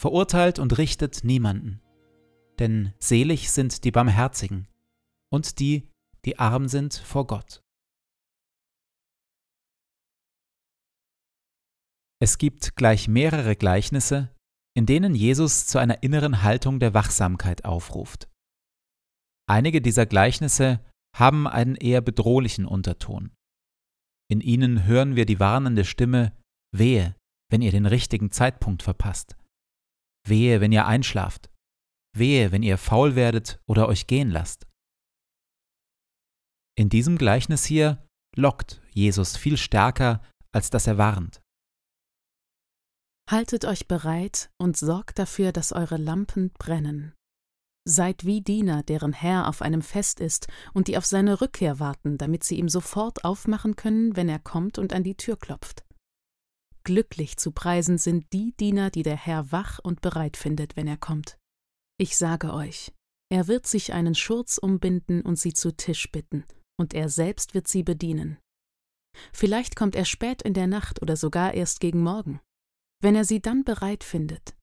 verurteilt und richtet niemanden. Denn selig sind die Barmherzigen und die, die arm sind vor Gott. Es gibt gleich mehrere Gleichnisse, in denen Jesus zu einer inneren Haltung der Wachsamkeit aufruft. Einige dieser Gleichnisse haben einen eher bedrohlichen Unterton. In ihnen hören wir die warnende Stimme Wehe, wenn ihr den richtigen Zeitpunkt verpasst. Wehe, wenn ihr einschlaft. Wehe, wenn ihr faul werdet oder euch gehen lasst. In diesem Gleichnis hier lockt Jesus viel stärker, als dass er warnt. Haltet euch bereit und sorgt dafür, dass eure Lampen brennen. Seid wie Diener, deren Herr auf einem Fest ist und die auf seine Rückkehr warten, damit sie ihm sofort aufmachen können, wenn er kommt und an die Tür klopft. Glücklich zu preisen sind die Diener, die der Herr wach und bereit findet, wenn er kommt. Ich sage euch, er wird sich einen Schurz umbinden und sie zu Tisch bitten, und er selbst wird sie bedienen. Vielleicht kommt er spät in der Nacht oder sogar erst gegen Morgen. Wenn er sie dann bereit findet,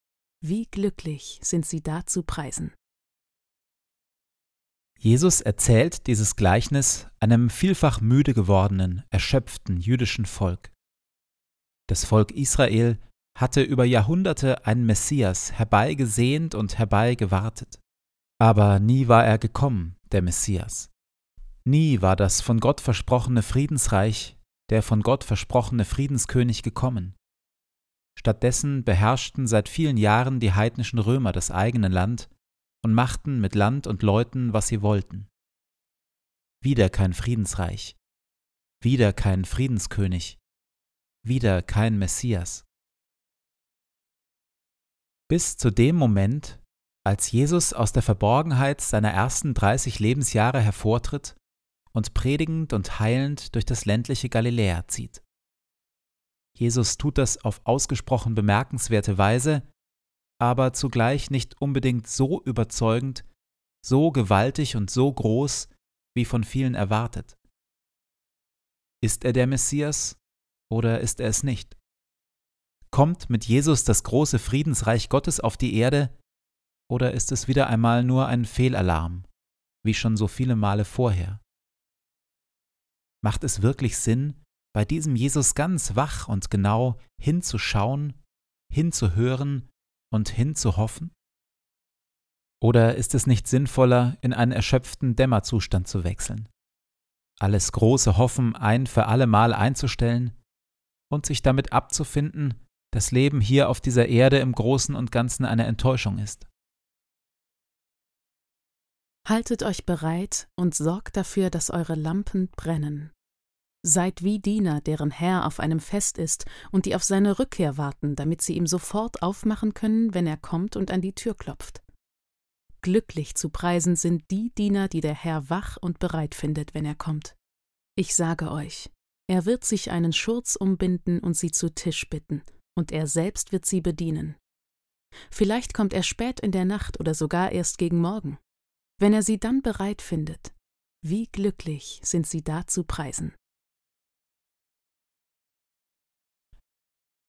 wie glücklich sind sie da zu preisen. Jesus erzählt dieses Gleichnis einem vielfach müde gewordenen, erschöpften jüdischen Volk. Das Volk Israel hatte über Jahrhunderte einen Messias herbeigesehnt und herbeigewartet. Aber nie war er gekommen, der Messias. Nie war das von Gott versprochene Friedensreich, der von Gott versprochene Friedenskönig gekommen. Stattdessen beherrschten seit vielen Jahren die heidnischen Römer das eigene Land und machten mit Land und Leuten, was sie wollten. Wieder kein Friedensreich, wieder kein Friedenskönig, wieder kein Messias. Bis zu dem Moment, als Jesus aus der Verborgenheit seiner ersten 30 Lebensjahre hervortritt und predigend und heilend durch das ländliche Galiläa zieht. Jesus tut das auf ausgesprochen bemerkenswerte Weise, aber zugleich nicht unbedingt so überzeugend, so gewaltig und so groß, wie von vielen erwartet. Ist er der Messias oder ist er es nicht? Kommt mit Jesus das große Friedensreich Gottes auf die Erde oder ist es wieder einmal nur ein Fehlalarm, wie schon so viele Male vorher? Macht es wirklich Sinn, bei diesem Jesus ganz wach und genau hinzuschauen, hinzuhören und hinzuhoffen? Oder ist es nicht sinnvoller, in einen erschöpften Dämmerzustand zu wechseln? Alles große Hoffen ein für allemal einzustellen und sich damit abzufinden, dass Leben hier auf dieser Erde im Großen und Ganzen eine Enttäuschung ist. Haltet euch bereit und sorgt dafür, dass eure Lampen brennen. Seid wie Diener, deren Herr auf einem Fest ist und die auf seine Rückkehr warten, damit sie ihm sofort aufmachen können, wenn er kommt und an die Tür klopft. Glücklich zu preisen sind die Diener, die der Herr wach und bereit findet, wenn er kommt. Ich sage euch, er wird sich einen Schurz umbinden und sie zu Tisch bitten, und er selbst wird sie bedienen. Vielleicht kommt er spät in der Nacht oder sogar erst gegen Morgen. Wenn er sie dann bereit findet, wie glücklich sind sie da zu preisen.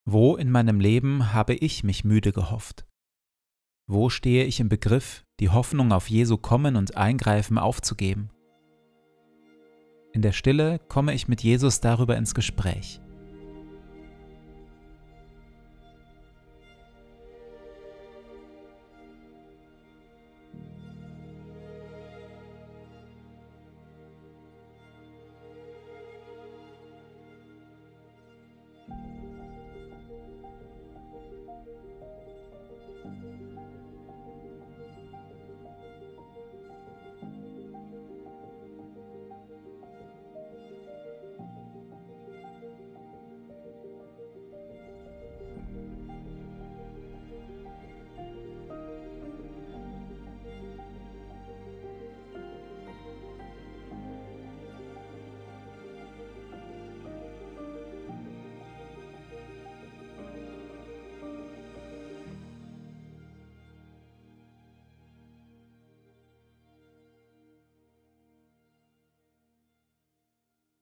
Wo in meinem Leben habe ich mich müde gehofft? Wo stehe ich im Begriff, die Hoffnung auf Jesu Kommen und Eingreifen aufzugeben? In der Stille komme ich mit Jesus darüber ins Gespräch.